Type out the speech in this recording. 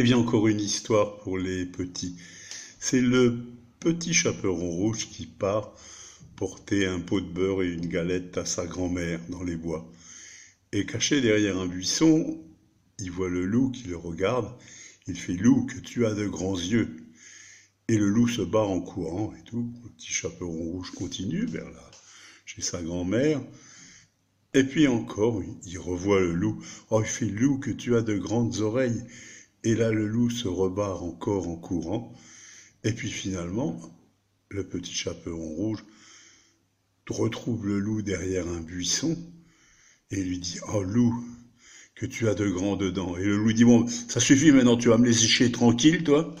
Eh bien, encore une histoire pour les petits. C'est le petit chaperon rouge qui part porter un pot de beurre et une galette à sa grand-mère dans les bois. Et caché derrière un buisson, il voit le loup qui le regarde. Il fait Loup, que tu as de grands yeux. Et le loup se bat en courant et tout. Le petit chaperon rouge continue vers là, chez sa grand-mère. Et puis encore, il revoit le loup. Oh, il fait Loup, que tu as de grandes oreilles. Et là, le loup se rebarre encore en courant. Et puis finalement, le petit chaperon rouge retrouve le loup derrière un buisson et lui dit Oh loup, que tu as de grands dedans. Et le loup dit Bon, ça suffit maintenant, tu vas me laisser chier tranquille, toi